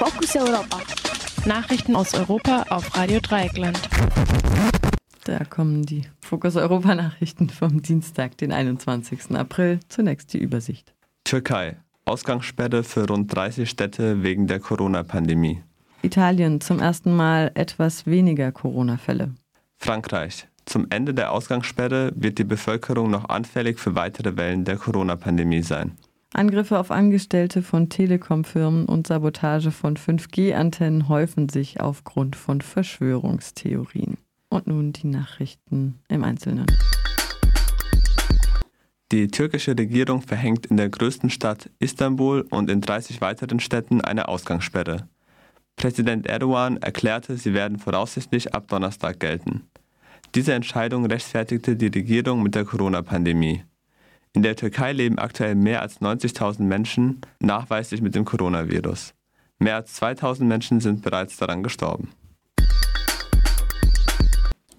Fokus Europa. Nachrichten aus Europa auf Radio Dreieckland. Da kommen die Fokus Europa Nachrichten vom Dienstag, den 21. April. Zunächst die Übersicht. Türkei. Ausgangssperre für rund 30 Städte wegen der Corona-Pandemie. Italien. Zum ersten Mal etwas weniger Corona-Fälle. Frankreich. Zum Ende der Ausgangssperre wird die Bevölkerung noch anfällig für weitere Wellen der Corona-Pandemie sein. Angriffe auf Angestellte von Telekom-Firmen und Sabotage von 5G-Antennen häufen sich aufgrund von Verschwörungstheorien. Und nun die Nachrichten im Einzelnen. Die türkische Regierung verhängt in der größten Stadt Istanbul und in 30 weiteren Städten eine Ausgangssperre. Präsident Erdogan erklärte, sie werden voraussichtlich ab Donnerstag gelten. Diese Entscheidung rechtfertigte die Regierung mit der Corona-Pandemie. In der Türkei leben aktuell mehr als 90.000 Menschen nachweislich mit dem Coronavirus. Mehr als 2.000 Menschen sind bereits daran gestorben.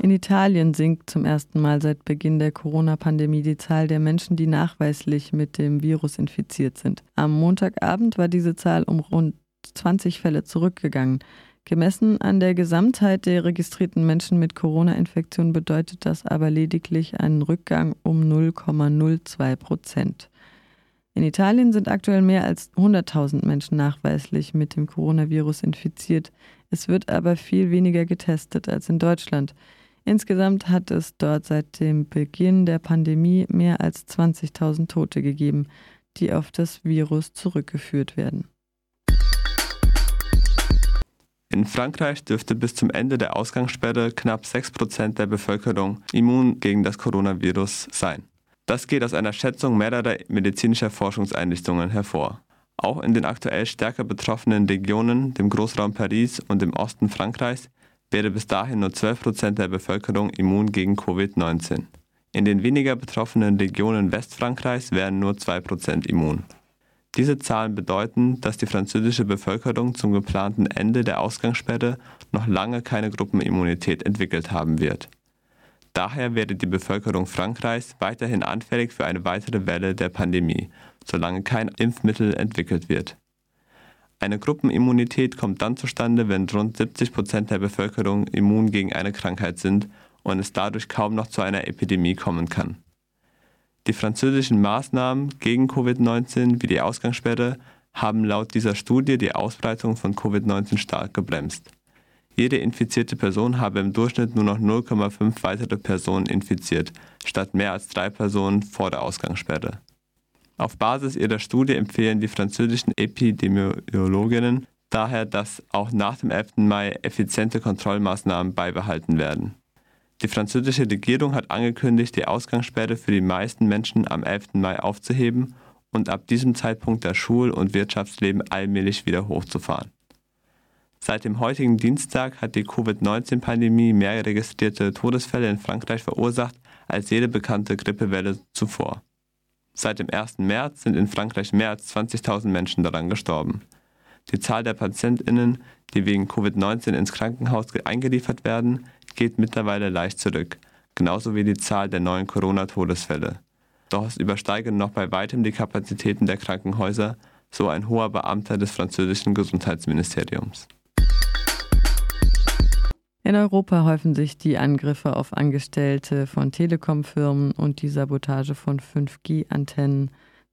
In Italien sinkt zum ersten Mal seit Beginn der Corona-Pandemie die Zahl der Menschen, die nachweislich mit dem Virus infiziert sind. Am Montagabend war diese Zahl um rund 20 Fälle zurückgegangen. Gemessen an der Gesamtheit der registrierten Menschen mit Corona-Infektion bedeutet das aber lediglich einen Rückgang um 0,02 Prozent. In Italien sind aktuell mehr als 100.000 Menschen nachweislich mit dem Coronavirus infiziert. Es wird aber viel weniger getestet als in Deutschland. Insgesamt hat es dort seit dem Beginn der Pandemie mehr als 20.000 Tote gegeben, die auf das Virus zurückgeführt werden. In Frankreich dürfte bis zum Ende der Ausgangssperre knapp 6% der Bevölkerung immun gegen das Coronavirus sein. Das geht aus einer Schätzung mehrerer medizinischer Forschungseinrichtungen hervor. Auch in den aktuell stärker betroffenen Regionen, dem Großraum Paris und dem Osten Frankreichs, wäre bis dahin nur 12% der Bevölkerung immun gegen Covid-19. In den weniger betroffenen Regionen Westfrankreichs wären nur 2% immun. Diese Zahlen bedeuten, dass die französische Bevölkerung zum geplanten Ende der Ausgangssperre noch lange keine Gruppenimmunität entwickelt haben wird. Daher werde die Bevölkerung Frankreichs weiterhin anfällig für eine weitere Welle der Pandemie, solange kein Impfmittel entwickelt wird. Eine Gruppenimmunität kommt dann zustande, wenn rund 70 Prozent der Bevölkerung immun gegen eine Krankheit sind und es dadurch kaum noch zu einer Epidemie kommen kann. Die französischen Maßnahmen gegen Covid-19 wie die Ausgangssperre haben laut dieser Studie die Ausbreitung von Covid-19 stark gebremst. Jede infizierte Person habe im Durchschnitt nur noch 0,5 weitere Personen infiziert, statt mehr als drei Personen vor der Ausgangssperre. Auf Basis ihrer Studie empfehlen die französischen Epidemiologinnen daher, dass auch nach dem 11. Mai effiziente Kontrollmaßnahmen beibehalten werden. Die französische Regierung hat angekündigt, die Ausgangssperre für die meisten Menschen am 11. Mai aufzuheben und ab diesem Zeitpunkt das Schul- und Wirtschaftsleben allmählich wieder hochzufahren. Seit dem heutigen Dienstag hat die Covid-19-Pandemie mehr registrierte Todesfälle in Frankreich verursacht als jede bekannte Grippewelle zuvor. Seit dem 1. März sind in Frankreich mehr als 20.000 Menschen daran gestorben. Die Zahl der PatientInnen, die wegen Covid-19 ins Krankenhaus eingeliefert werden, geht mittlerweile leicht zurück, genauso wie die Zahl der neuen Corona-Todesfälle. Doch es übersteigen noch bei weitem die Kapazitäten der Krankenhäuser, so ein hoher Beamter des französischen Gesundheitsministeriums. In Europa häufen sich die Angriffe auf Angestellte von Telekom-Firmen und die Sabotage von 5G-Antennen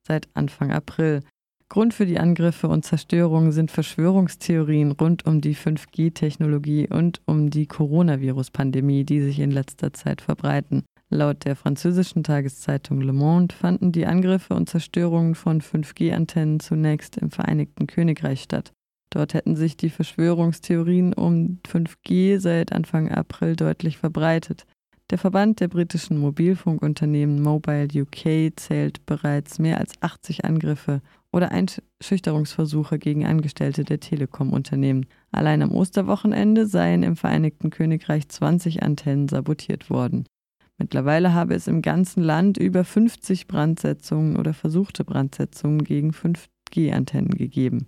seit Anfang April. Grund für die Angriffe und Zerstörungen sind Verschwörungstheorien rund um die 5G-Technologie und um die Coronavirus-Pandemie, die sich in letzter Zeit verbreiten. Laut der französischen Tageszeitung Le Monde fanden die Angriffe und Zerstörungen von 5G-Antennen zunächst im Vereinigten Königreich statt. Dort hätten sich die Verschwörungstheorien um 5G seit Anfang April deutlich verbreitet. Der Verband der britischen Mobilfunkunternehmen Mobile UK zählt bereits mehr als 80 Angriffe oder Einschüchterungsversuche gegen Angestellte der Telekom-Unternehmen. Allein am Osterwochenende seien im Vereinigten Königreich 20 Antennen sabotiert worden. Mittlerweile habe es im ganzen Land über 50 Brandsetzungen oder versuchte Brandsetzungen gegen 5G-Antennen gegeben.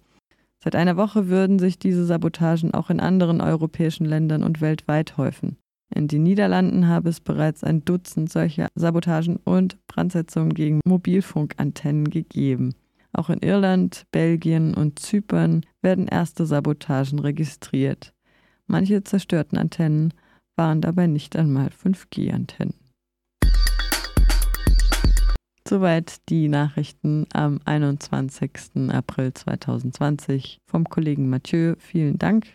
Seit einer Woche würden sich diese Sabotagen auch in anderen europäischen Ländern und weltweit häufen. In den Niederlanden habe es bereits ein Dutzend solcher Sabotagen und Brandsetzungen gegen Mobilfunkantennen gegeben. Auch in Irland, Belgien und Zypern werden erste Sabotagen registriert. Manche zerstörten Antennen waren dabei nicht einmal 5G-Antennen. Soweit die Nachrichten am 21. April 2020 vom Kollegen Mathieu. Vielen Dank